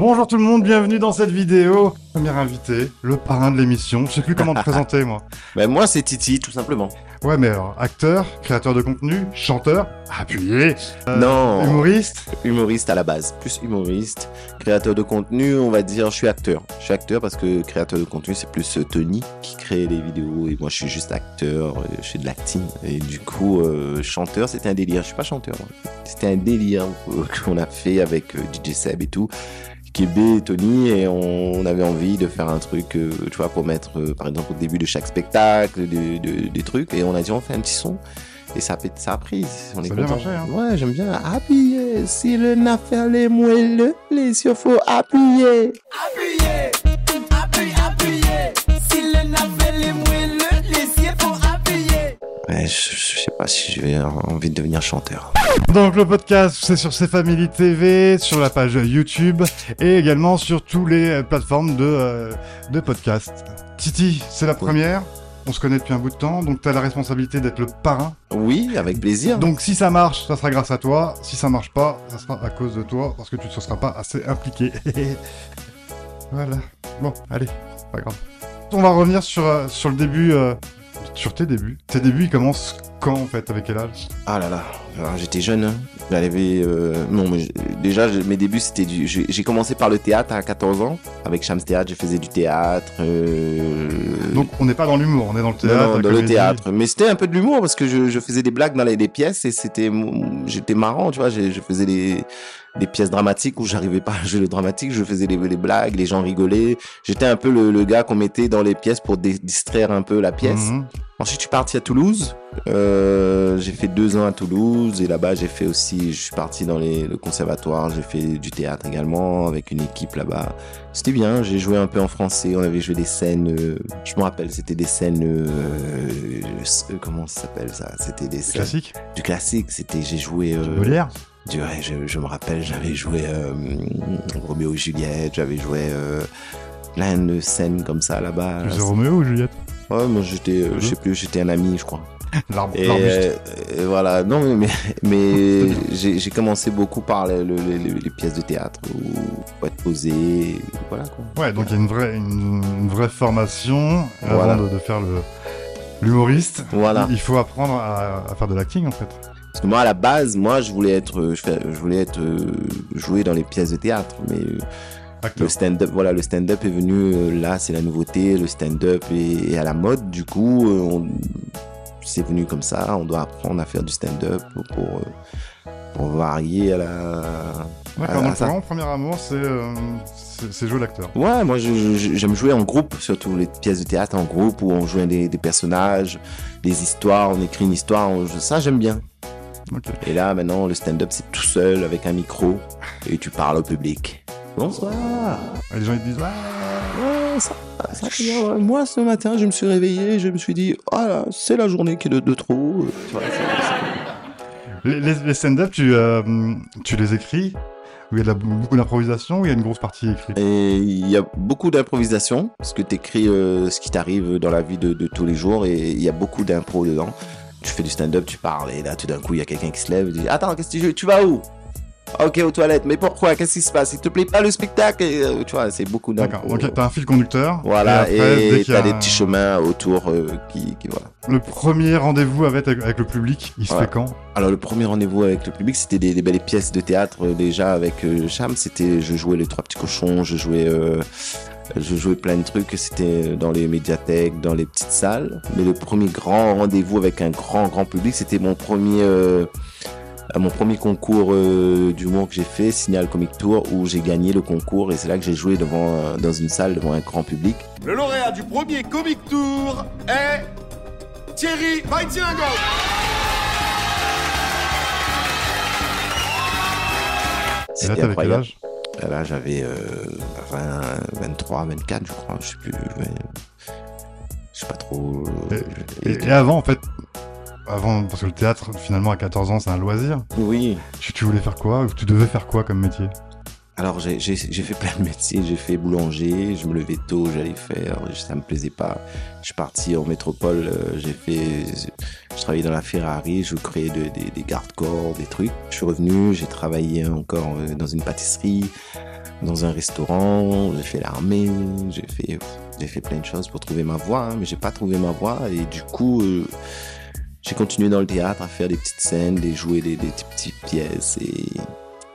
Bonjour tout le monde, bienvenue dans cette vidéo. Premier invité, le parrain de l'émission. Je sais plus comment te présenter moi. Ben moi c'est Titi tout simplement. Ouais mais alors, acteur, créateur de contenu, chanteur, appuyé, euh, non. humoriste. Humoriste à la base, plus humoriste. Créateur de contenu, on va dire je suis acteur. Je suis acteur parce que créateur de contenu c'est plus euh, Tony qui crée les vidéos et moi je suis juste acteur, euh, je fais de l'acting. Et du coup euh, chanteur c'était un délire, je suis pas chanteur. C'était un délire qu'on a fait avec DJ Seb et tout. Kébé et Tony et on, on avait envie de faire un truc, euh, tu vois, pour mettre, euh, par exemple, au début de chaque spectacle, des, trucs. Et on a dit, on fait un petit son. Et ça ça a pris. On est Ça bien content. marché, hein. Ouais, j'aime bien. Appuyer. Si le n'a fait les moelleux, les yeux faut appuyer. Appuyez, appuyez, appuyez. Si le je, je sais pas si j'ai envie de devenir chanteur. Donc le podcast c'est sur C Family TV, sur la page YouTube et également sur toutes les euh, plateformes de, euh, de podcast. Titi, c'est la première. On se connaît depuis un bout de temps, donc tu as la responsabilité d'être le parrain. Oui, avec plaisir. Donc si ça marche, ça sera grâce à toi. Si ça marche pas, ça sera à cause de toi, parce que tu ne seras pas assez impliqué. voilà. Bon, allez, pas grave. On va revenir sur, euh, sur le début, euh, sur tes débuts. Tes débuts, ils commencent quand en fait? Avec quel âge? Ah là là, j'étais jeune. Hein. J'arrivais. euh, Non, mais déjà, mes débuts, c'était du. J'ai commencé par le théâtre à 14 ans. Avec Shams Théâtre, je faisais du théâtre. euh, Donc on n'est pas dans l'humour, on est dans le théâtre. non, dans le théâtre. Mais c'était un peu de l'humour parce que je, je faisais des blagues dans les, les pièces et c'était. J'étais marrant, tu vois. Je, je faisais des, des pièces dramatiques où j'arrivais pas à jouer le dramatique. Je faisais les, les blagues, les gens rigolaient. J'étais un peu le, le gars qu'on mettait dans les pièces pour distraire un peu la pièce. Mhm. Ensuite, je suis parti à Toulouse. Euh, j'ai fait deux ans à Toulouse et là-bas, j'ai fait aussi. Je suis parti dans les, le conservatoire. J'ai fait du théâtre également avec une équipe là-bas. C'était bien. J'ai joué un peu en français. On avait joué des scènes. euh, je me rappelle, c'était des scènes. euh, euh, comment ça s'appelle ça? C'était des scènes Classique? du classique. C'était. J'ai joué. euh, Molière? du- ouais, je, je me rappelle, j'avais joué euh, Roméo et Juliette. J'avais joué. Euh, plein de scènes comme ça là-bas. Tu faisais Roméo ou Juliette? Ouais, moi j'étais, euh, je sais plus, j'étais un ami, je crois. L'arbre Et, euh, et voilà, non mais, mais, j'ai commencé beaucoup par le- le- le- les pièces de théâtre où faut être posé, voilà quoi. Ouais, donc il y a une vraie, une, une vraie formation Voilà. avant de, de faire le l'humoriste. Voilà. Il faut apprendre à, à faire de l'acting en fait. Parce que moi à la base, moi je voulais être, euh, je, voulais être euh, joué dans les pièces de théâtre, mais euh, Acteur. le stand-up, voilà, le stand-up est venu là, c'est la nouveauté, le stand-up est, est à la mode, du coup, on- c'est venu comme ça, on doit apprendre à faire du stand-up pour, varier à la, ça- vraiment, premier amour, c'est euh, jouer l'acteur. Ouais, moi j'aime jouer en groupe, surtout les pièces de théâtre en groupe où on joue des, des personnages, des histoires, on écrit une histoire, on- ça j'aime bien. Et là maintenant le stand-up c'est tout seul avec un micro et tu parles au public. Bonsoir. Les gens ils disent. Ouais, ça, ça. Moi ce matin je me suis réveillé, je me suis dit ah là, c'est la journée qui est de, de trop. Vois, Les, les- les stand-up, tu, euh, tu les écris? Où il y a de la- beaucoup d'improvisation ou il y a une grosse partie écrite? Et il y a beaucoup d'improvisation, parce que tu écris ce qui t'arrive dans la vie de, de tous les jours, et il y a beaucoup d'impro dedans. Tu fais du stand-up, tu parles, et là tout d'un coup il y a quelqu'un qui se lève et dit Attends, qu'est-ce que tu, tu vas où? Ok, aux toilettes, mais pourquoi? Qu'est-ce qui se passe? Il te plaît pas le spectacle? Et, euh, Tu vois, c'est beaucoup D'accord, d'impro. donc t'as un fil conducteur. Voilà, et, y a t'as des petits chemins autour euh, qui, qui- Voilà. Le premier rendez-vous avec, avec le public, il se fait quand? Alors le premier rendez-vous avec le public, c'était des, des belles pièces de théâtre euh, déjà avec euh, Cham. C'était, je jouais les trois petits cochons, je jouais, euh, je jouais plein de trucs. C'était dans les médiathèques, dans les petites salles. Mais le premier grand rendez-vous avec un grand grand public, c'était mon premier, euh, mon premier concours euh, d'humour que j'ai fait, Signal Comic Tour, où j'ai gagné le concours et c'est là que j'ai joué devant euh, dans une salle devant un grand public. Le lauréat du premier Comic Tour est Thierry là, C'était t'avais quel incroyable. âge? Là, j'avais euh, 20, 23, 24, je crois. Je sais plus. Je sais pas trop. euh, et, et avant, en fait, avant, parce que le théâtre, finalement, à 14 ans, c'est un loisir. Oui. Tu, tu voulais faire quoi Ou Tu devais faire quoi comme métier? Alors, j'ai fait plein de métiers. J'ai fait boulanger, je me levais tôt, j'allais faire. Ça me plaisait pas. Je suis parti en métropole. euh, J'ai fait. Je travaillais dans la Ferrari, je créais de- des- des garde-corps, des trucs. Je suis revenu, j'ai travaillé encore euh, dans une pâtisserie, dans un restaurant, j'ai fait l'armée, j'ai fait, j'ai fait plein de choses pour trouver ma voie, hein, mais j'ai pas trouvé ma voie et du coup, euh, j'ai continué dans le théâtre à faire des petites scènes, des jouer des, des petites pièces et,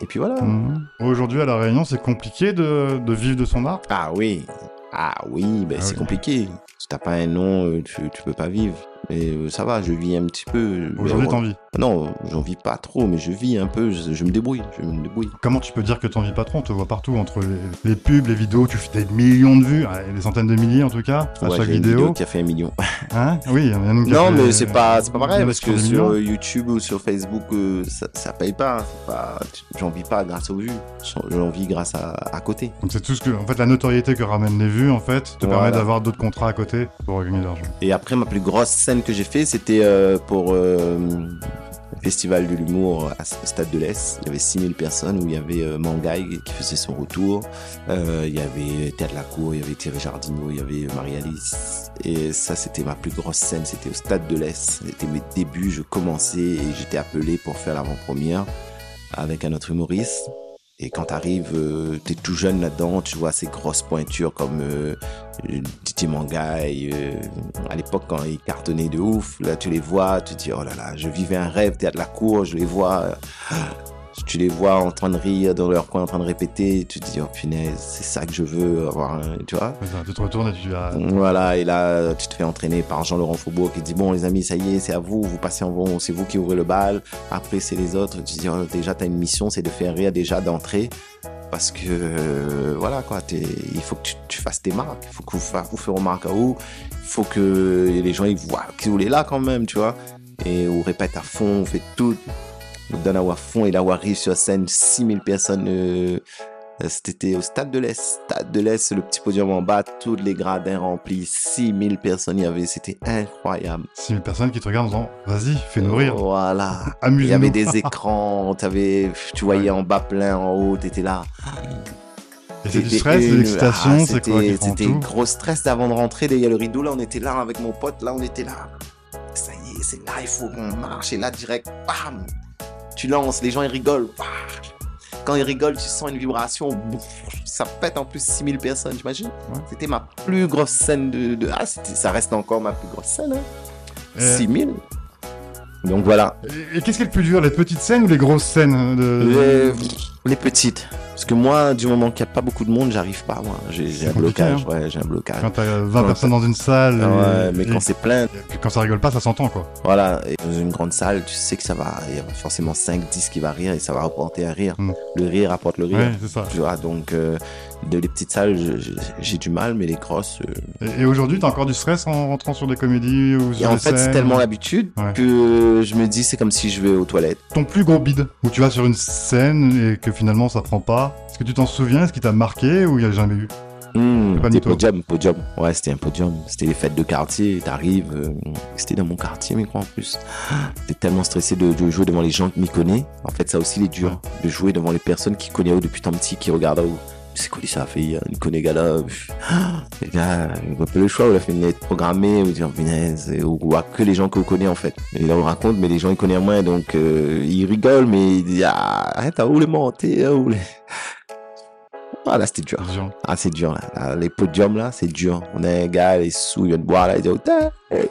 et puis voilà. Mhm. Aujourd'hui, à La Réunion, c'est compliqué de, de vivre de son art? Ah oui, ah oui, ben Ah c'est oui. compliqué. Si t'as pas un nom, euh, tu, tu peux pas vivre. Mais euh, ça va, je vis un petit peu. Aujourd'hui, Mais, t'en vis. Non, j'en vis pas trop, mais je vis un peu, je, je me débrouille, je me débrouille. Comment tu peux dire que t'en vis pas trop? On te voit partout, entre les, les pubs, les vidéos, tu fais des millions de vues, allez, des centaines de milliers en tout cas, à Ouais, chaque j'ai une vidéo. qui a fait un million. Hein? Oui, il y en a une qui a Non, fait- mais c'est pas, c'est pas pareil, a parce que sur millions. euh, YouTube ou sur Facebook, euh, ça, ça paye pas. c'est pas J'en vis pas grâce aux vues. J'en- J'en vis grâce à, à côté. Donc c'est tout ce que, en fait, la notoriété que ramènent les vues, en fait, te Voilà. permet d'avoir d'autres contrats à côté pour gagner de l'argent. Et après, ma plus grosse scène que j'ai fait, c'était euh, pour euh, le festival de l'humour au Stade de l'Est. Il y avait 6000 personnes où il y avait euh, qui faisait son retour. Euh, il y avait Théâtre Lacour, il y avait Thierry Jardino, il y avait Marie-Alice. Et ça, c'était ma plus grosse scène. C'était au Stade de l'Est. C'était mes débuts. Je commençais et j'étais appelé pour faire l'avant-première avec un autre humoriste. Et quand t'arrives, euh, t'es tout jeune là-dedans, tu vois ces grosses pointures comme euh, euh, Titi euh, à l'époque quand ils cartonnaient de ouf, là tu les vois, tu te dis oh là là, je vivais un rêve, t'es à de la cour, je les vois, euh, tu les vois en train de rire dans leur coin, en train de répéter, tu te dis oh punaise, c'est ça que je veux avoir, un- tu vois. Ça, Tu te retournes et tu dis, ah, Voilà, et là, tu te fais entraîner par Jean-Laurent Faubourg qui dit Bon, les amis, ça y est, c'est à vous, vous passez en bon, c'est vous qui ouvrez le bal. Après, c'est les autres. Tu dis oh, Déjà, tu as une mission, c'est de faire rire déjà d'entrée. Parce que, euh, voilà, quoi, il faut que tu, tu fasses tes marques. Il faut que vous, vous faites remarque à vous. Il faut que les gens ils voient que vous êtes là quand même, tu vois. Et on répète à fond, on fait tout. Donne à fond et on arrive sur scène, 6000 personnes. euh, euh, C'était au Stade de l'Est. Stade de l'Est, le petit podium en bas, tous les gradins remplis, 6000 personnes il y avait, c'était incroyable. 6000 personnes qui te regardent en disant, vas-y, fais-nous rire, Voilà. Il y amuse-nous. avait des écrans, t'avais, tu voyais en bas plein, en haut, t'étais là. Et c'est du stress, de l'excitation, ah, c'est quoi c'était- gros stress avant de rentrer. Il y a le rideau là, on était là avec mon pote, là on était là. Ça y est, c'est là, il faut qu'on marche. Et là, direct, bam Tu lances, les gens ils rigolent. Quand ils rigolent, tu sens une vibration. Ça pète en plus 6000 personnes, t'imagines Ouais. C'était ma plus grosse scène de. de- Ah, ça reste encore ma plus grosse scène. Hein. Euh, 6000 Donc voilà. Et, et qu'est-ce qui est le plus dur, les petites scènes ou les grosses scènes de... Les, les petites. Parce que moi, du moment qu'il n'y a pas beaucoup de monde, j'arrive pas, moi. J'ai un blocage. Ouais, j'ai un blocage. Quand t'as 20 Non, personnes dans une salle, Ah ouais, mais et- quand c'est plein, quand ça rigole pas, ça s'entend quoi. voilà, et dans une grande salle, tu sais que ça va, il y a forcément 5, 10 qui va rire et ça va apporter un rire. Mm. Le rire apporte le rire. Ouais, c'est ça. Tu vois, donc, euh, de les petites salles, j'ai du mal, mais les grosses, euh, Et, et aujourd'hui, t'as encore du stress en rentrant sur des comédies ou Et sur en des fait, c'est tellement l'habitude Ouais. que je me dis, c'est comme si je vais aux toilettes. Ton plus gros bide, où tu vas sur une scène et que finalement ça prend pas. Est-ce que tu t'en souviens? Est-ce qu'il t'a marqué ou il y a jamais eu? Mmh, c'était podium, podium. Ouais, c'était un podium. C'était les fêtes de quartier. T'arrives, euh, c'était dans mon quartier, mais quoi en plus. T'es tellement stressé de, de jouer devant les gens qui m'y connaissent. En fait, ça aussi, il est dur de jouer devant les personnes qui connaissent depuis tant petit, qui regardent où. C'est quoi ça fait Il connaît gars-là. pff, Les gars, il a pas le choix. Il a fait une lettre programmée. Ou dire, punaise, ou, ou à que les gens que vous connaissez en fait. Et là, on raconte, mais les gens ils connaissent moins, donc euh, ils rigolent, mais ils disent, ah, arrête, où les monter, où les. Ah là, c'était dur. Ah, c'est dur, là. Là, Les podiums, là, c'est dur. On a un gars, il est sous, il vient de boire, là, il dit, oh, hey,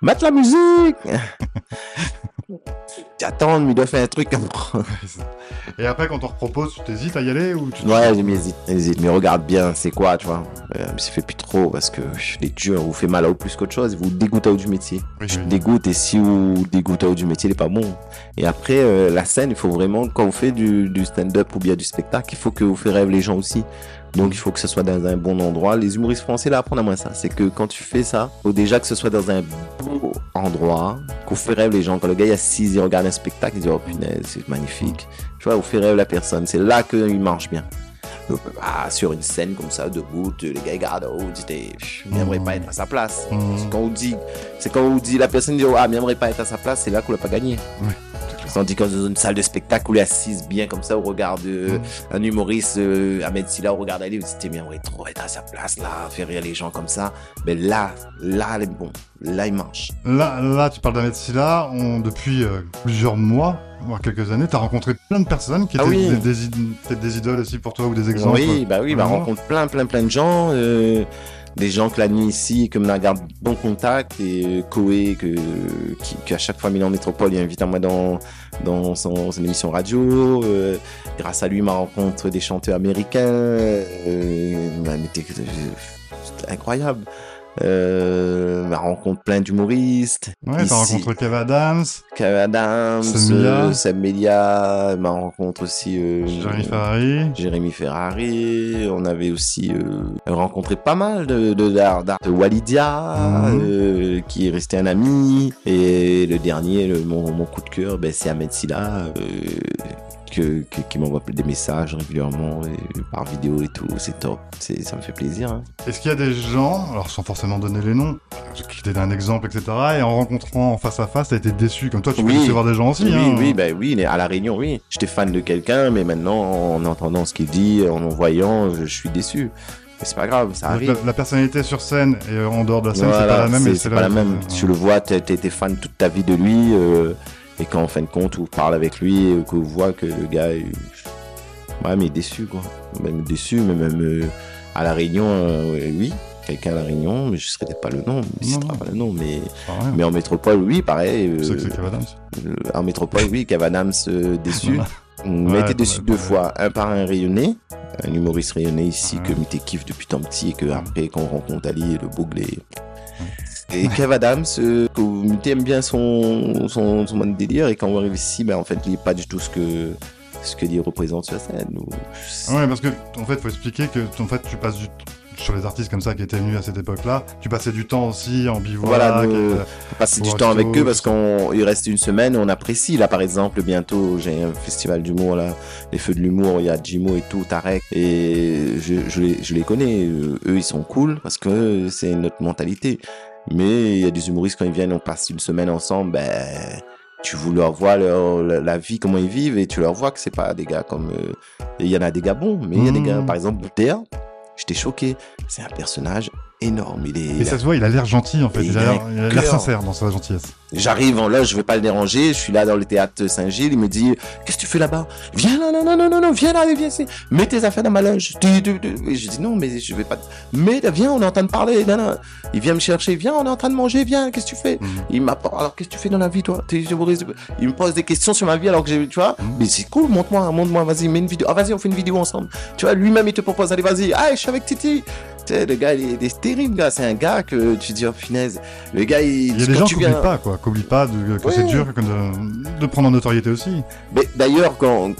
mettre la musique! attends, mais il doit faire un truc. Et après, quand on te propose, tu t'hésites à y aller ou tu ouais, mis hésite, mais regarde bien, c'est quoi, tu vois. Euh, mais ça fait plus trop, parce que les durs, vous fait mal à vous plus qu'autre chose, vous dégoûtez du métier. Oui, Je oui. dégoûte, et si vous dégoûtez du métier, il est pas bon. Et après, euh, la scène, il faut vraiment, quand vous faites du, du stand-up ou bien du spectacle, il faut que vous faites rêver les gens aussi. Donc il faut que ce soit dans un bon endroit. Les humoristes français là apprennent à moi ça. C'est que quand tu fais ça, faut déjà que ce soit dans un beau endroit, qu'on fait rêve les gens. Quand le gars il assise, il regarde un spectacle, il dit oh punaise, c'est magnifique. Tu vois, on fait rêve la personne. C'est là qu'il marche bien. Donc, ah, sur une scène comme ça, debout, les gars regardent, oh, tu dis, j'aimerais pas être à sa place. Mhm. C'est quand on dit, c'est quand on dit, la personne dit, oh, ah, j'aimerais pas être à sa place, c'est là qu'on l'a pas gagné. Tandis que dans une salle de spectacle, où est assise bien comme ça, au regard de un humoriste, euh, Ahmed Silla, au regard d'aller, vous dites, bien, on va trop être à sa place, là, faire rire les gens comme ça. Mais là, là, elle est bon. Là, il marche. Là, là, tu parles d'Ahmed Silla, on, depuis euh, plusieurs mois, voire quelques années, tu as rencontré plein de personnes qui Ah étaient oui. des, idoles aussi pour toi ou des exemples. Oui, bah oui, bah, rencontre plein, plein, plein de gens. euh, des gens que la nuit ici, que me garde bon contact. Et euh, Koé, que, qui, qui à chaque fois Milan Métropole, il invite à moi dans, dans son, son émission radio. euh, grâce à lui, ma rencontre des chanteurs américains. Euh, incroyable. Euh, ma rencontre plein d'humoristes. Ouais, t'as Ici. rencontré Kev Adams, Kev Adams, Sam Melia. euh, Sam Melia, ma rencontre aussi. euh, Jérémy Ferrari. Jérémy Ferrari, on avait aussi euh, rencontré pas mal de de, d'art- d'art- de Walidia, Mhm. euh, qui est resté un ami, et le dernier, le- mon, mon coup de cœur, ben, c'est Ahmed Silla, que, que- qui m'envoie des messages régulièrement, et par vidéo et tout, c'est top, c'est, ça me fait plaisir. hein. Est-ce qu'il y a des gens, alors sans forcément donner les noms, qui étaient un exemple, etc., et en rencontrant en face à face, t'as été déçu, comme toi tu Oui. peux décevoir des gens aussi. Oui, hein. oui, ben oui, à la Réunion, oui. J'étais fan de quelqu'un, mais maintenant, en entendant ce qu'il dit, en en voyant, je, je suis déçu. Mais c'est pas grave, ça arrive. la- la personnalité sur scène et en dehors de la scène, c'est pas la même. c'est pas la même. Tu le vois, t'as été fan toute ta vie de lui, euh, et quand en fin de compte, on parle avec lui, et qu'on voit que le gars, il... ouais, mais est déçu, quoi. Même déçu, mais même euh, à la Réunion, euh, oui, quelqu'un à la Réunion, mais je ne serais pas le nom, je Non, ne pas le nom, mais, en métropole, oui, pareil. Euh, que c'est Adams. euh, en métropole, oui, euh, déçu. On Ouais, été déçu deux ouais. fois. Un par un rayonné, un humoriste rayonné ici Ouais. que Mité kiffe depuis tant petit et que après qu'on rencontre Ali, le bougle et Kev Adams, euh, que Mité aime bien son, son, son mode délire et quand on arrive ici, ben, en fait, il n'est pas du tout ce que ce qu'il représente sur scène. ou- Ouais, parce que en fait, faut expliquer que en fait, tu passes du sur les artistes comme ça qui étaient venus à cette époque-là, tu passais du temps aussi en bivouac. Voilà, nous, euh, passer du temps avec eux parce qu'il reste une semaine, on apprécie. Là, par exemple, bientôt, j'ai un festival d'humour, là, les Feux de l'humour, il y a Jimo et tout, Tarek, et je, je, les, je les connais. Euh, Eux, ils sont cool parce que c'est notre mentalité. Mais il y a des humoristes, quand ils viennent, on passe une semaine ensemble, ben, tu leur vois leur, la, vie, comment ils vivent, et tu leur vois que c'est pas des gars comme. euh, Il y en a des gars bons, mais il y a des gars, par exemple, Bouter, j'étais choqué. C'est un personnage énorme. Il est, Et ça se voit, il a l'air gentil en fait. Il a l'air- sincère dans sa gentillesse. J'arrive en loge, je vais pas le déranger, je suis là dans le théâtre Saint-Gilles, il me dit Qu'est-ce que tu fais là-bas? Viens là, non, non, non, non, non, viens là, viens ici, mets tes affaires dans ma loge. Et je dis Non, mais je vais pas. Mais viens, on est en train de parler. Non, non. Il vient me chercher, viens, on est en train de manger, viens, qu'est-ce que tu fais? Mhm. Il m'apporte Alors, qu'est-ce que tu fais dans la vie, toi? Il me pose des questions sur ma vie alors que j'ai, tu vois? Mhm. Mais c'est cool, montre-moi, montre-moi, vas-y, mets une vidéo. Ah, vas-y, on fait une vidéo ensemble. Tu vois, lui-même, il te propose, allez, vas-y, ah, je suis avec Titi. Tu sais, le gars, il est, il est terrible, gars. C'est un gars que tu dis, oh, punaise. Le gars, il. Il y a des gens qui viens- n'oublient pas, quoi. Qui n'oublient pas de- que Ouais. c'est dur de, de prendre en notoriété aussi. Mais d'ailleurs, quand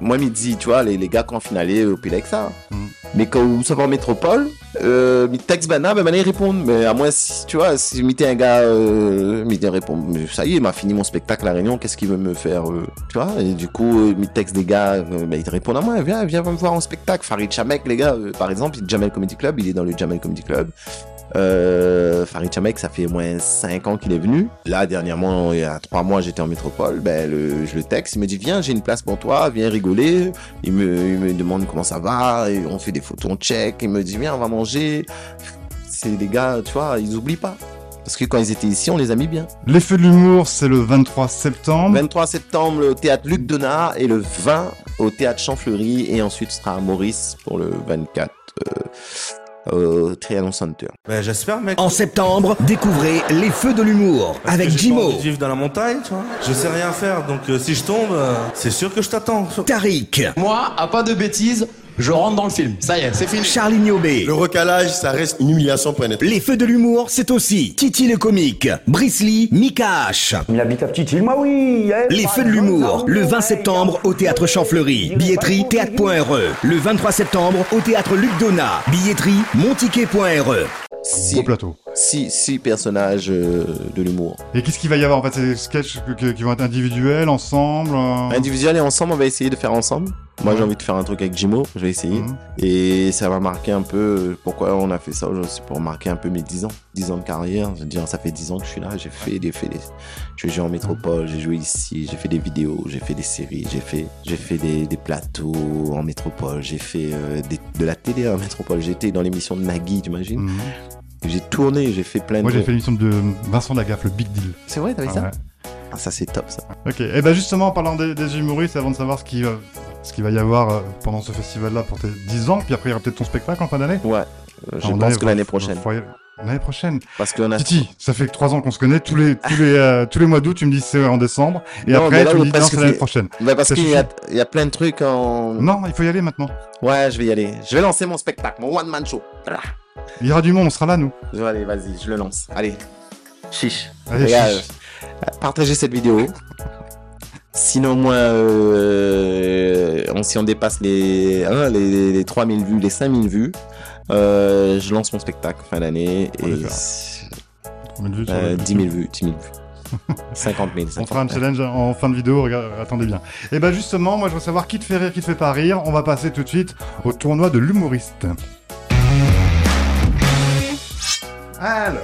moi, me dit, tu vois, les, les gars, quand on finalait au Pilexa, Mhm. mais quand vous savez en métropole, euh, mi texte Bana, ben, maintenant, ils répondent. Mais à moi, si, tu vois, si m'était un gars, euh, mi répond, mais ça y est, il m'a fini mon spectacle à la Réunion, qu'est-ce qu'il veut me faire, euh, tu vois, et du coup, euh, mi texte des gars, euh, ben, ils répondent à moi, viens, viens me voir en spectacle. Farid Chamek, les gars, par exemple, Jamel Comedy Club, il est dans le Jamel Comedy Club. Euh, Farid Chamek, ça fait au moins 5 ans qu'il est venu. Là, dernièrement, il y a 3 mois, j'étais en métropole. Ben, le, je le texte, il me dit Viens, j'ai une place pour toi, viens rigoler. Il me, il me demande comment ça va. Et on fait des photos, on check. Il me dit Viens, on va manger. C'est des gars, tu vois, ils oublient pas. Parce que quand ils étaient ici, on les a mis bien. Les Feux de l'humour, c'est le 23 septembre. 23 septembre, au théâtre Luc Donat. Et le 20 au théâtre Champfleury. Et ensuite, ce sera à Maurice pour le 24 euh, au Trianon Center. Ben, j'espère, mec. En septembre, découvrez Les Feux de l'humour Parce avec que j'ai pas Jimo, envie de vivre dans la montagne, tu vois. Je sais rien faire, donc euh, si je tombe, euh, c'est sûr que je t'attends. Tariq, Moi, à pas de bêtises, je rentre dans le film. Ça y est, c'est fini. Charlie Niobé. Le recalage, ça reste une humiliation pour un être. Les Feux de l'humour, c'est aussi Titi le comique, Brice Lee, Mika H. Il habite à Petite Île, moi oui. Les Feux de l'humour, le 20 eh, septembre au théâtre Champfleury. Billetterie théâtre.re. Le 23 septembre au théâtre Luc Donat. Billetterie montiquet.re. Beau plateau. Six, six personnages euh, de l'humour. Et qu'est-ce qu'il va y avoir en fait? C'est des sketchs que- que- qui vont être individuels, ensemble euh, Individuel et ensemble, on va essayer de faire ensemble. Moi, j'ai envie de faire un truc avec Jimo, je vais essayer. Mhm. Et ça va marquer un peu euh, pourquoi on a fait ça aujourd'hui. C'est pour marquer un peu mes 10 ans. 10 ans de carrière. Je veux dire, ça fait 10 ans que je suis là. J'ai fait des, fait des... J'ai joué en métropole, j'ai joué ici, j'ai fait des vidéos, j'ai fait des séries, j'ai fait, j'ai fait des, des plateaux en métropole, j'ai fait euh, des- de la télé en métropole. J'étais dans l'émission de Nagui, tu imagines Mhm. J'ai tourné, j'ai fait plein de. Moi j'ai fait l'émission de Vincent Lagaffe, le Big Deal. C'est vrai, t'avais Ah ça ouais. Ah, ça c'est top ça. Ok, et ben justement en parlant des, des humoristes, avant de savoir ce qui, va- ce qu'il va y avoir euh, pendant ce festival-là pour tes 10 ans, puis après il y aura peut-être ton spectacle en fin d'année Ouais. Euh, je pense que l'année prochaine. foyer- L'année prochaine Parce qu'on a. Titi, ça fait 3 ans qu'on se connaît, tous les, tous les, euh, tous les mois d'août tu me dis c'est en décembre, et Non, après là, tu me dis non c'est l'année prochaine. Bah, parce qu'il y, a- y plein de trucs en. Non, il faut y aller maintenant. Ouais, je vais y aller. Je vais lancer mon spectacle, mon one-man show. Il y aura du monde, on sera là nous. Aller, vas-y, je le lance. Allez. Chiche. Allez, Regarde, chiche. euh, partagez cette vidéo. Sinon, moi, euh, on- si on dépasse les, hein, les, les 3000 vues, les 5000 vues, euh, je lance mon spectacle fin d'année. Et. Combien de vues sur euh, le- 10 000 vues, 10 000 vues. 50 000. On fera un 50 000. challenge en fin de vidéo, regarde, attendez bien. Et ben justement, moi je veux savoir qui te fait rire, qui te fait pas rire. On va passer tout de suite au tournoi de l'humoriste. Alors,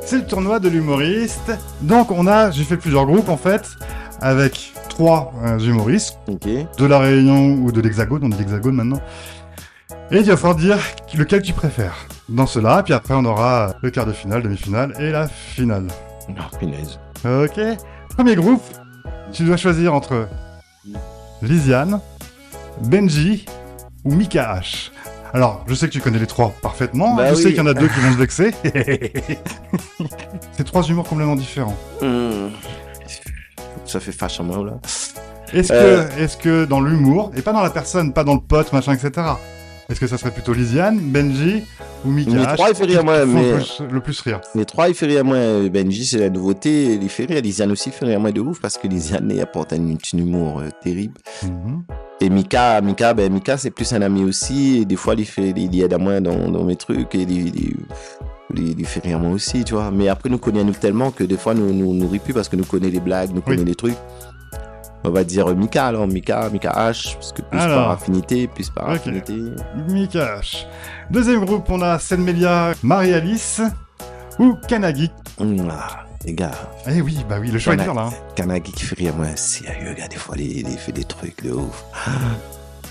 c'est le tournoi de l'humoriste. Donc on a, j'ai fait plusieurs groupes en fait, avec trois euh, humoristes, Ok. de la Réunion ou de l'Hexagone, on dit l'Hexagone maintenant. Et il va falloir dire lequel tu préfères dans cela, puis après on aura le quart de finale, demi-finale et la finale. Oh, punaise. Ok. Premier groupe, tu dois choisir entre Lisiane, Benji ou Mika H. Alors, je sais que tu connais les trois parfaitement. Bah je sais qu'il y en a deux qui vont se vexer. C'est trois humours complètement différents. Hmm. Ça fait fâche à moi, là. Est-ce Euh. que, est-ce que dans l'humour, et pas dans la personne, pas dans le pote, machin, etc. Est-ce que ça serait plutôt Lisiane, Benji ou Mika Les trois, ils font rire, moi, mais- le, plus, rire. Les trois, il fait rire moins. Benji, c'est la nouveauté. Il fait rire. Lisiane aussi fait rire moins de ouf parce que Lisiane, il apporte un, un humour euh, terrible. Mhm. Et Mika, Mika, ben, Mika, c'est plus un ami aussi. Et des fois, il fait, il aide à moi dans, dans mes trucs et il, il, il, il fait rire moi aussi, tu vois. Mais après, nous connaît nous tellement que des fois, nous, nous, nous rit plus parce que nous connaît les blagues, nous connaît les trucs. On va dire Mika, alors Mika, Mika H, parce que plus Alors. par affinité, plus par affinité. Mika H. Deuxième groupe, on a Senmelia, Marie-Alice ou Kanagi. Ah, les gars, Eh oui, bah oui, le choix est dur là. hein. Kanagi qui fait rire moi, sérieux, gars, des fois, il, il fait des trucs de ouf.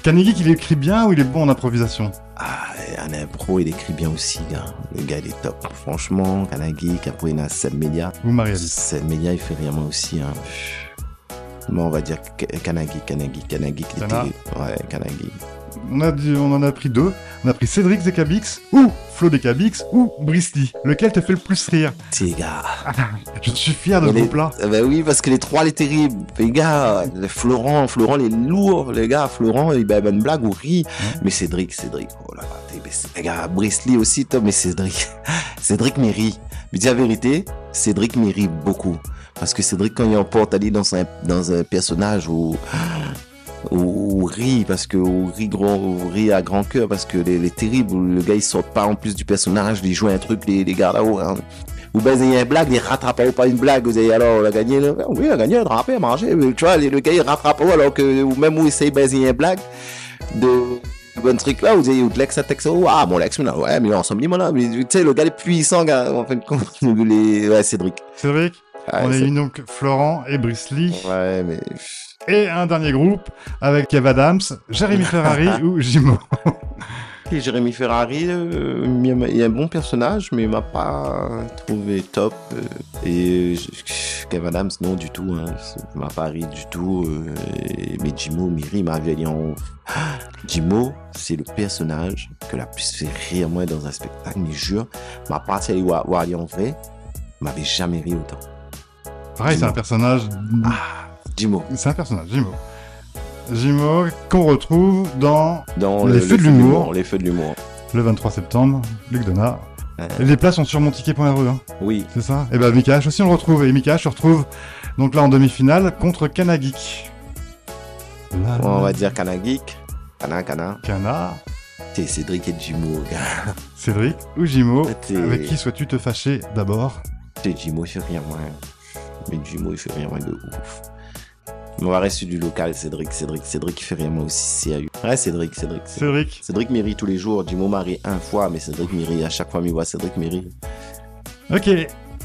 Kanagi, il écrit bien ou il est bon en improvisation? Ah, en impro, il écrit bien aussi, gars. Le gars, il est top. Franchement, Kanagi, Capoeira, Seb Media. Ou Marie-Alice Seb Media, il fait rire moi aussi. Hein. Bon, on va dire Ka- Kanagi, Kanagi, Kanagi. Kana. Ouais, Kanagi. on, a dit- on en a pris deux. On a pris Cédric Zekabix ou Flo Dekabix ou Brisley. Lequel te fait le plus rire? T'es gars. Je suis fier de ce Les- groupe-là. Ben oui, parce que les trois, les terribles. Les gars, le Florent, Florent, les lourds, les gars. Florent, il ben, une blague ou rit. Mais Cédric, Cédric, oh là là. mais Les gars, Brisley aussi, top, mais Cédric. Cédric mérite. Mais dis la vérité, Cédric mérite beaucoup. Parce que Cédric, quand il emporte aller dans un, dans un personnage où, où, où rit, parce que où rit, grand, où rit à grand cœur, parce que les, les terribles, le gars, il sort pas en plus du personnage, il joue un truc, les, les gars là-haut, hein. Ou ben, une blague, il rattrape pas une blague, vous avez alors, on a gagné, là. oui, on a gagné, on a rappé, mangé, mais tu vois, le gars, il rattrape alors que, ou même où il essaye, ben, une blague de, bon truc là, vous avez eu l'ex à texto, ah, mon ex, là, ouais, mais ensemble, là, mais tu sais, le gars, est puissant, gars, en fin de compte, les, ouais, Cédric. Cédric, On a eu donc Florent et Brisley. Ouais, mais. Et un dernier groupe avec Kev Adams, Jérémy Ferrari ou Jimo. Et Jérémy Ferrari, euh, il y a- un bon personnage, mais il m'a pas trouvé top. euh, et je- Kev Adams, non du tout. Hein, il m'a pas ri du tout. euh, et- mais Jimo, Miri m'a vu en. Jimo, c'est le personnage que la plus fait rire moi dans un spectacle, mais jure, ma partie aller en vrai, m'avait jamais ri autant. Pareil, c'est un personnage. Jimo. C'est un personnage, Jimo. Jimo qu'on retrouve dans Dans Les le- Feux de feu l'humour. Les feux de l'humour. le 23 septembre, Luc Donat. Ouais. Et les places sont sur monticket.re, hein, Oui. c'est ça Et ben Mika H aussi on le retrouve. Et Mika H se retrouve donc là en demi-finale contre Kanagik. Là, On va dire Kanagik. Kana, Kana. Kana. C'est Cédric et Jimo. Cédric ou Jimo, T'es- avec qui souhaites-tu te fâcher d'abord? C'est Jimo, fait rien moins. Mais Jimo, il fait rien moins de ouf. Mais on va rester du local, Cédric. Cédric, Cédric, il fait rien moins aussi sérieux. Ouais, Cédric, Cédric. Cédric, Cédric Cédric m'y rit tous les jours. Jimo m'a ri un fois, mais Cédric m'y rit. À chaque fois, m'y voit Cédric m'y rit. Ok,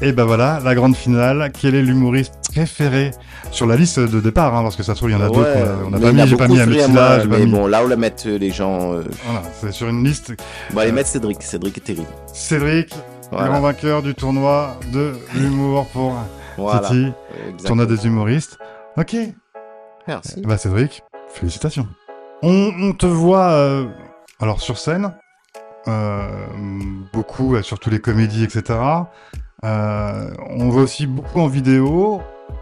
et ben voilà, la grande finale. Quel est l'humoriste préféré sur la liste de départ hein, Parce que ça se trouve, il y en a d'autres qu'on a- on n'a mais pas mis, j'ai pas mis moi, Mais mis. bon, là où le mettent euh, les gens. euh, Voilà, c'est sur une liste. On va les Euh, mettre Cédric. Cédric est terrible. Cédric, Voilà. grand vainqueur du tournoi de l'humour pour Voilà. Titi, Exactement. tournoi des humoristes. Ok, Merci. bah Cédric, félicitations. On, on te voit euh, alors sur scène, euh, beaucoup, euh, sur tous les comédies, etc. Euh, on voit aussi beaucoup en vidéo,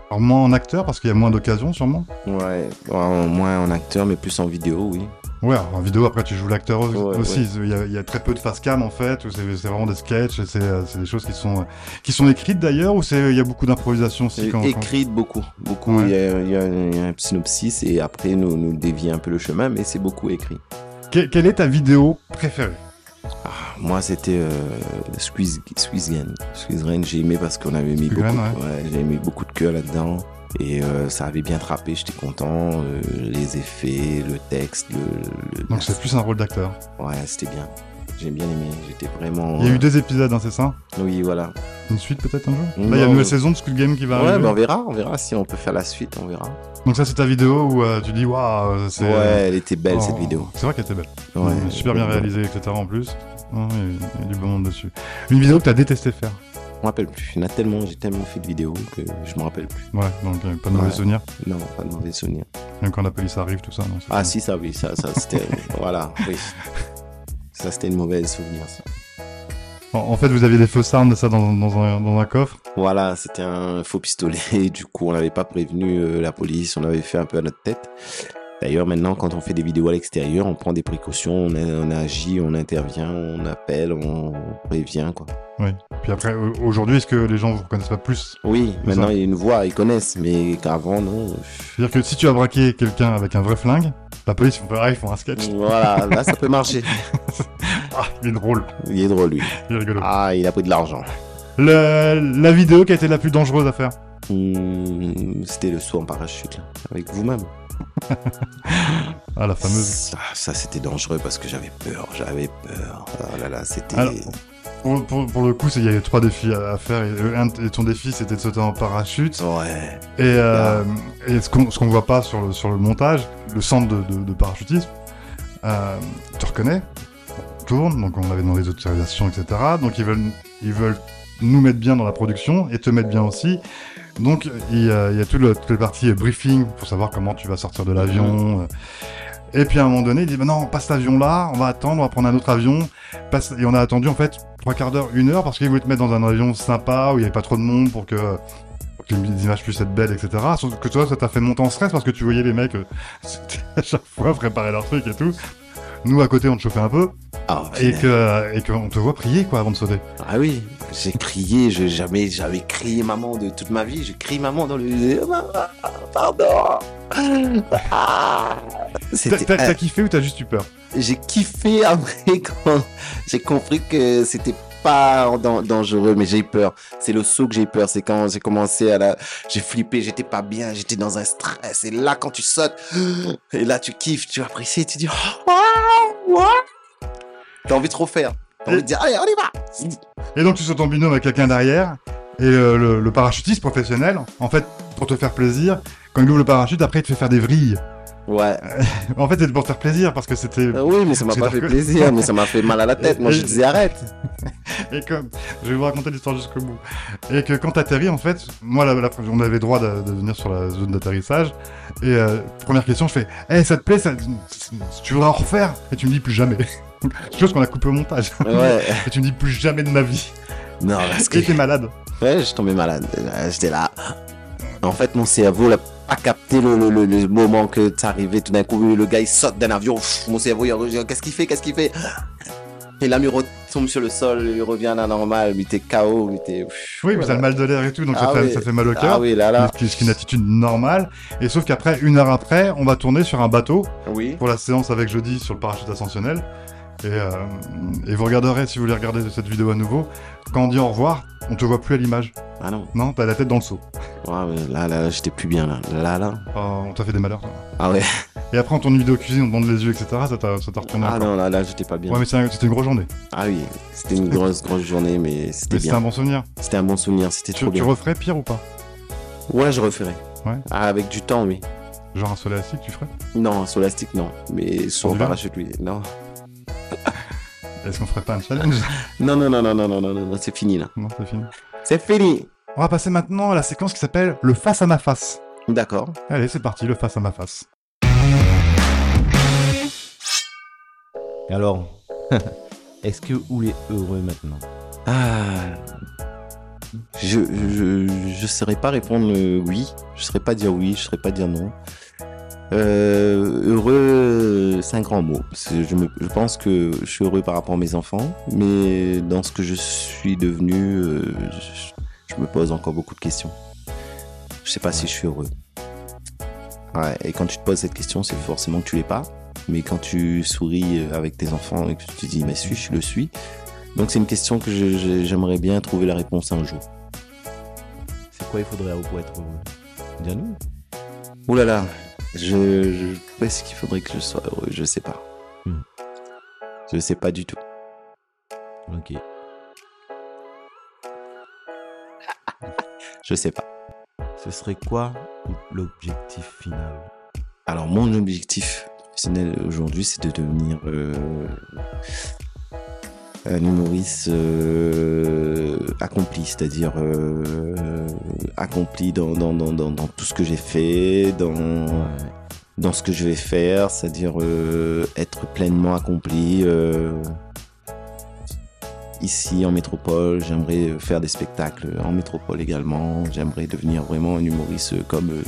alors moins en acteur parce qu'il y a moins d'occasions sûrement. Ouais, en- moins en acteur, mais plus en vidéo, oui. Ouais, en vidéo après tu joues l'acteur Ouais, aussi. ouais. Il, y a, il y a très peu de face cam en fait, où c'est vraiment des sketchs, c'est euh, c'est des choses qui sont qui sont écrites d'ailleurs, ou il y a beaucoup d'improvisation aussi. Quand, quand- Écrite beaucoup. Beaucoup. Ouais. Il, y a, y y un synopsis et après nous, nous dévier un peu le chemin, mais c'est beaucoup écrit. Que- quelle est ta vidéo préférée? Moi, c'était euh, Gang. Squeeze Gang, j'ai aimé parce qu'on avait mis beaucoup, ouais, beaucoup de cœur là-dedans. Et euh, ça avait bien trappé, j'étais content. euh, les effets, le texte, le. le- Donc c'est plus un rôle d'acteur. Ouais, c'était bien. J'ai bien aimé. J'étais vraiment. Il y a eu deux épisodes, hein, c'est ça? Oui, voilà. Une suite peut-être un jour? Là, il y a une nouvelle saison de Squid Game qui va Ouais, arriver. ben on verra, on verra si on peut faire la suite, on verra. Donc ça, c'est ta vidéo où euh, tu dis waouh, c'est. Ouais, elle était belle Oh, cette vidéo. C'est vrai qu'elle était belle. Ouais. Euh, super bien réalisée, etc. En plus. Ouais, il y a- il y a du bon monde dessus. Une vidéo que t'as détesté faire. Je me rappelle plus. Il y en a tellement, j'ai tellement fait de vidéos que je me rappelle plus. Ouais, donc euh, pas de mauvais Ouais. souvenirs. Non, pas de mauvais souvenirs. Même quand la police arrive, tout ça. Non, Ah si, ça oui, ça, ça c'était. voilà, oui. Ça c'était une mauvaise souvenir. ça. En, en fait, vous aviez des faux armes de ça dans, dans un, dans un coffre. Voilà, c'était un faux pistolet. Et du coup, on n'avait pas prévenu euh, la police. On avait fait un peu à notre tête. D'ailleurs, maintenant, quand on fait des vidéos à l'extérieur, on prend des précautions, on, a- on agit, on intervient, on appelle, on prévient, quoi. Oui. Puis après, au- aujourd'hui, est-ce que les gens vous reconnaissent pas plus? Oui, maintenant, ça. ils nous voient, ils connaissent, mais qu'avant, non. C'est-à-dire que si tu as braqué quelqu'un avec un vrai flingue, la police, ils font pareil, ils font un sketch. Voilà, là, ça peut marcher. Ah, il est drôle, Il est drôle, lui. il est rigolo. Ah, il a pris de l'argent. Le- la vidéo qui a été la plus dangereuse à faire Hmm, C'était le saut en parachute, là, avec vous-même. Ah, la fameuse. Ça, ça, c'était dangereux parce que j'avais peur, j'avais peur. Oh là là, c'était. Pour, pour- pour le coup, il y avait trois défis à, à faire. Et, euh, un, et ton défi, c'était de sauter en parachute. Ouais. Et, euh, et ce qu'on ce qu'on voit pas sur le, sur le montage, le centre de, de, de parachutisme, euh, tu reconnais, on tourne, donc on avait demandé des autorisations, etc. Donc ils veulent, ils veulent nous mettre bien dans la production et te mettre bien aussi. Donc il y a, il toute la partie euh, briefing pour savoir comment tu vas sortir de l'avion. euh. Et puis à un moment donné, il dit bah non, passe l'avion là, on va attendre, on va prendre un autre avion. Et on a attendu en fait trois quarts d'heure, une heure, parce qu'ils voulaient te mettre dans un avion sympa où il n'y avait pas trop de monde pour que les images puissent être belles, etc. Sauf que toi, ça t'a fait monter en stress parce que tu voyais les mecs euh, à chaque fois préparer leur truc et tout. Nous, à côté, on te chauffait un peu Ah, et punaise. que et qu'on te voit prier quoi avant de sauter. Ah oui, j'ai crié, je, jamais j'avais crié maman de toute ma vie. J'ai crié maman dans le. Pardon. Ah. Euh, t'as kiffé ou t'as juste eu peur? J'ai kiffé après quand j'ai compris que c'était pas dan- dangereux, mais j'ai eu peur. C'est le saut que j'ai eu peur. C'est quand j'ai commencé à la, j'ai flippé, j'étais pas bien, j'étais dans un stress. Et là, quand tu sautes, et là, tu kiffes, tu apprécies, tu dis, oh, wow. T'as envie de trop faire. T'as envie de dire, allez, on y va. Et donc tu sautes en binôme avec quelqu'un derrière et euh, le parachutiste professionnel, en fait, pour te faire plaisir, quand il ouvre le parachute, après il te fait faire des vrilles. Ouais. En fait, c'était pour te faire plaisir parce que c'était Euh, oui, mais ça m'a pas fait plaisir, mais ça m'a fait mal à la tête. Moi, Et- je disais arrête. Et comme, je vais vous raconter l'histoire jusqu'au bout. Et que quand t'atterris, en fait, moi, la, la- on avait droit de, de venir sur la zone d'atterrissage. Et euh, première question, je fais, hey, ça te plaît, ça, tu voudrais en refaire? Et tu me dis plus jamais. Chose qu'on a coupé au montage. Ouais. Et tu me dis plus jamais de ma vie. Non, parce que t'es malade. Ouais, je suis tombé malade. Euh, J'étais là. En fait, mon cerveau n'a pas capté le, le, le, le moment que c'est arrivé. Tout d'un coup, le gars, il saute d'un avion. Pff, Mon cerveau, il qu'est-ce qu'il fait Qu'est-ce qu'il fait? Et là, il retombe sur le sol, il revient à la normale. Mais t'es KO, mais t'es... Oui, mais t'as le mal de l'air et tout, donc ça, Ah fait, oui. ça fait mal au Ah cœur. oui, là, là. Ce qui ce qui est une attitude normale. Et sauf qu'après, une heure après, on va tourner sur un bateau Oui. pour la séance avec jeudi sur le parachute ascensionnel. Et, euh, et vous regarderez, si vous voulez regarder cette vidéo à nouveau, quand on dit au revoir, on te voit plus à l'image. Ah non. Non, t'as la tête dans le seau. Ouais, là, là, là j'étais plus bien, là. Là, là. Ah, on t'a fait des malheurs, toi. Ah ouais. Et après, on tourne une vidéo cuisine, on bande les yeux, etc. Ça t'a retourné Ah non, là, là, j'étais pas bien. Ouais, mais c'était une grosse journée. Ah oui, c'était une grosse, grosse journée, mais c'était bien. c'était un bon souvenir. C'était un bon souvenir, c'était trop tu bien. Tu referais pire ou pas Ouais, je referais. Ouais. Ah, avec du temps, mais. Genre un solastique, tu ferais Non, un solastique, non. Mais sur un parachute, non. Est-ce qu'on ferait pas un challenge? Non, non, non, non, non, non, non, non, c'est fini là. Non, c'est fini. C'est fini on va passer maintenant à la séquence qui s'appelle le face à ma face. D'accord. Allez, c'est parti, le face à ma face. Alors, est-ce que vous est heureux maintenant? Ah. Je, je, je saurais pas répondre euh, oui. Je saurais pas dire oui, je saurais pas dire non. Euh, heureux, c'est un grand mot. Je, me, je pense que je suis heureux par rapport à mes enfants, mais dans ce que je suis devenu, euh, je, je me pose encore beaucoup de questions. Je sais pas si je suis heureux. Ouais, et quand tu te poses cette question, c'est forcément que tu l'es pas. Mais quand tu souris avec tes enfants et que tu te dis, mais suis, je le suis. Donc c'est une question que j'aimerais bien trouver la réponse un jour. C'est quoi il faudrait pour être heureux Dis-nous. Ouh là là, je, je est-ce qu'il faudrait que je sois heureux? Je sais pas. Hmm. Je sais pas du tout. Ok. Je sais pas. Ce serait quoi l'objectif final? Alors mon objectif professionnel aujourd'hui, c'est de devenir euh, un humoriste euh, accompli, c'est-à-dire euh, accompli dans, dans, dans, dans, dans tout ce que j'ai fait, dans, dans ce que je vais faire, c'est-à-dire être pleinement accompli. Euh, Ici en métropole, j'aimerais faire des spectacles en métropole également. J'aimerais devenir vraiment un humoriste comme euh,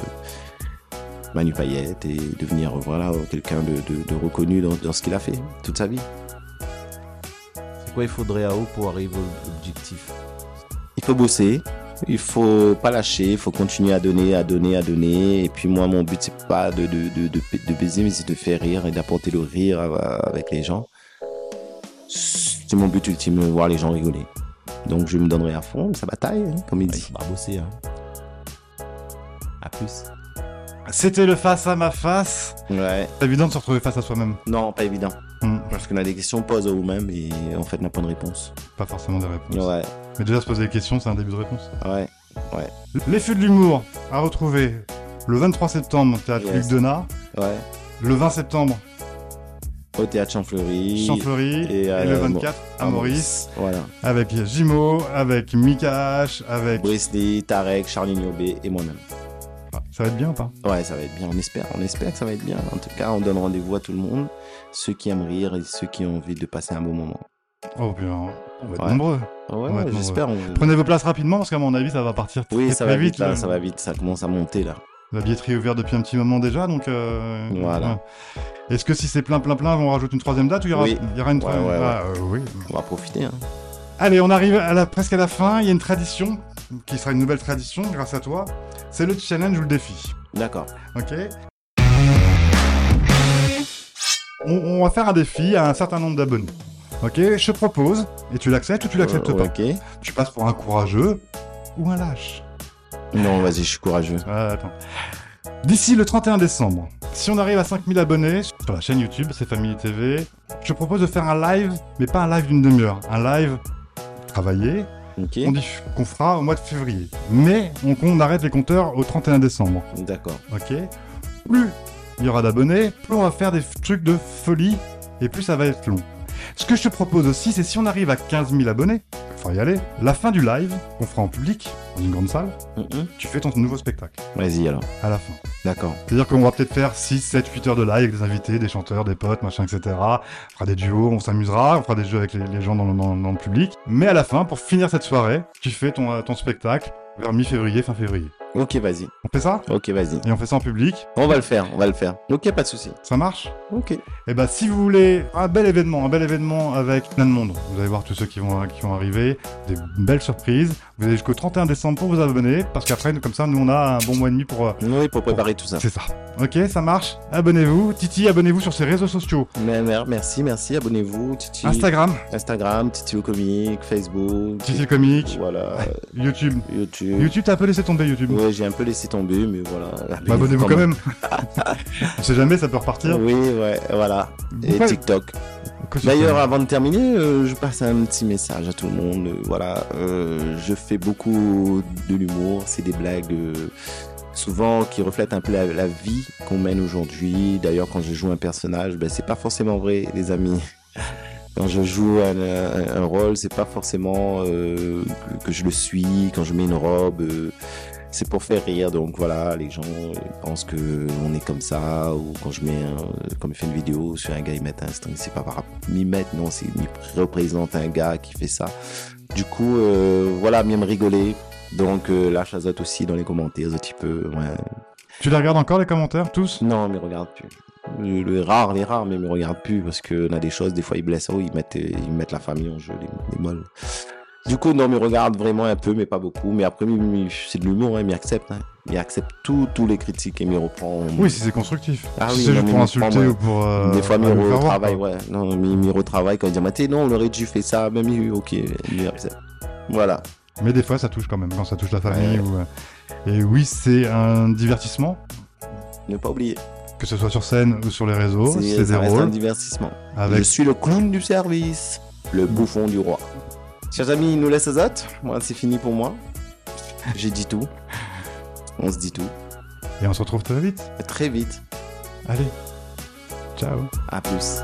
Manu Payette et devenir voilà quelqu'un de, de, de reconnu dans, dans ce qu'il a fait toute sa vie. C'est quoi il faudrait à vous pour arriver à l'objectif Il faut bosser, il faut pas lâcher, il faut continuer à donner, à donner, à donner. Et puis moi, mon but c'est pas de, de, de, de, de baiser, mais c'est de faire rire et d'apporter le rire avec les gens. C'est mon but ultime, voir les gens rigoler. Donc je me donnerai à fond, ça bataille, hein, comme il Il dit. faudra bosser. Hein. À plus. C'était le face à ma face. Ouais. C'est évident de se retrouver face à soi-même. Non, pas évident. Hmm, Parce qu'on a des questions, on pose à vous-même et en fait, on n'a pas de réponse. Pas forcément des réponses. Ouais, Mais déjà se poser des questions, c'est un début de réponse. ouais. Les feux de l'humour à retrouver le 23 septembre, théâtre Yes. Luc Donat. Ouais. Le 20 septembre, Au théâtre Champfleury. Champfleury. et Et, à- le bon, 24 à Maurice. Voilà. Avec Jimo, avec Mika H, avec. Brice Lee, Tarek, Charlie Niobé et moi-même. Ah, Ça va être bien ou pas? Ouais, ça va être bien, on espère, on espère que ça va être bien. En tout cas, on donne rendez-vous à tout le monde, ceux qui aiment rire et ceux qui ont envie de passer un bon moment. Oh bien, on va être Ouais. nombreux. Ouais, j'espère. on- Prenez vos places rapidement parce qu'à mon avis ça va partir très, Oui, ça très va vite, là, ça va vite, ça commence à monter là. La billetterie est ouverte depuis un petit moment déjà, donc. euh, Voilà. ouais. Est-ce que si c'est plein, plein, plein, on rajoute une troisième date ou il y aura, Oui. il y aura une troisième ouais, ouais. Ah, euh, oui. On va profiter. Hein. Allez, on arrive à la, presque à la fin. Il y a une tradition qui sera une nouvelle tradition grâce à toi. C'est le challenge ou le défi. D'accord. Ok on, on va faire un défi à un certain nombre d'abonnés. Ok Je te propose, et tu l'acceptes ou tu l'acceptes Euh, pas Ok. Tu passes pour un courageux ou un lâche Non, vas-y, je suis courageux. Ah, attends. D'ici le 31 décembre, si on arrive à 5000 abonnés sur la chaîne YouTube, c'est Family TV, je te propose de faire un live, mais pas un live d'une demi-heure, un live travaillé, qu'on dit- qu'on fera au mois de février. Mais on, on arrête les compteurs au 31 décembre, D'accord. ok Plus il y aura d'abonnés, plus on va faire des trucs de folie, et plus ça va être long. Ce que je te propose aussi, c'est si on arrive à 15 000 abonnés, y aller, la fin du live, qu'on fera en public, dans une grande salle, tu fais ton nouveau spectacle, Vas-y alors. à la fin. D'accord. C'est-à-dire qu'on va peut-être faire 6, 7, 8 heures de live avec des invités, des chanteurs, des potes, machin, etc. On fera des duos, on s'amusera, on fera des jeux avec les, les gens dans le, dans- dans le public. Mais à la fin, pour finir cette soirée, tu fais ton, euh, ton spectacle vers mi-février, fin février. Ok, vas-y. On fait ça Ok, vas-y. Et on fait ça en public On va le faire, on va le faire. Ok, pas de souci. Ça marche Ok. Et bah si vous voulez un bel événement, un bel événement avec plein de monde, vous allez voir tous ceux qui vont, qui vont arriver, des belles surprises. Vous avez jusqu'au 31 décembre pour vous abonner, parce qu'après, comme ça, nous on a un bon mois et demi pour... euh, Oui, pour préparer tout ça. C'est ça. Ok, ça marche. Abonnez-vous. Titi, abonnez-vous sur ses réseaux sociaux. Merci, merci. Abonnez-vous. Titi. Instagram, Instagram, Titi au comique, Facebook. Titi le comique, Voilà. YouTube. YouTube. YouTube, t'as un peu laissé tomber YouTube. Ouais, j'ai un peu laissé tomber, mais voilà. Bah, abonnez-vous quand même. On sait jamais, ça peut repartir. Oui, ouais, voilà. Et Ouais. TikTok. D'ailleurs, avant de terminer, euh, je passe un petit message à tout le monde. Euh, voilà, euh, je fais beaucoup de l'humour, c'est des blagues souvent qui reflètent un peu la, la vie qu'on mène aujourd'hui. D'ailleurs, quand je joue un personnage, ben, c'est pas forcément vrai, les amis. Quand je joue un, un- un rôle, c'est pas forcément euh, que, que je le suis. Quand je mets une robe, euh, c'est pour faire rire. Donc voilà, les gens euh, pensent que on est comme ça. Ou quand je mets, un, comme je fais une vidéo sur un gars, ils mettent un string. C'est pas par rapport m'y mettre, non, c'est ils représentent un gars qui fait ça. Du coup, euh, voilà, bien me rigoler. Donc euh, lâche azote aussi dans les commentaires un petit peu. Ouais. Tu les regardes encore les commentaires, tous? Non, mais regarde plus. Le, le rare, les rares, mais me regarde plus parce que on a des choses, des fois ils blessent, oh, ils mettent, ils mettent la famille en jeu, les, les molles. Du coup, non, mais regarde vraiment un peu, mais pas beaucoup. Mais après, c'est de l'humour, hein, mais il accepte. Hein. Il accepte tout, tous les critiques et m'y reprend. Oui, si c'est constructif. Ah si oui, c'est juste mais pour insulter ou pour. euh, des fois, m'y retravaille, ouais. Non, m'y retravaille quand il dit, Maté, non, on aurait dû faire ça, même il- ok, il accepte. Voilà. Mais des fois, ça touche quand même, quand ça touche la famille. Ou... euh, Et oui, c'est un divertissement, Ne pas oublier. que ce soit sur scène ou sur les réseaux. C'est- des un divertissement. Je Avec... suis le clown du service, le bouffon du roi. Chers amis, il nous laisse Azote. Moi, c'est fini pour moi. J'ai dit tout. On se dit tout. Et on se retrouve très vite. Très vite. Allez. Ciao. À plus.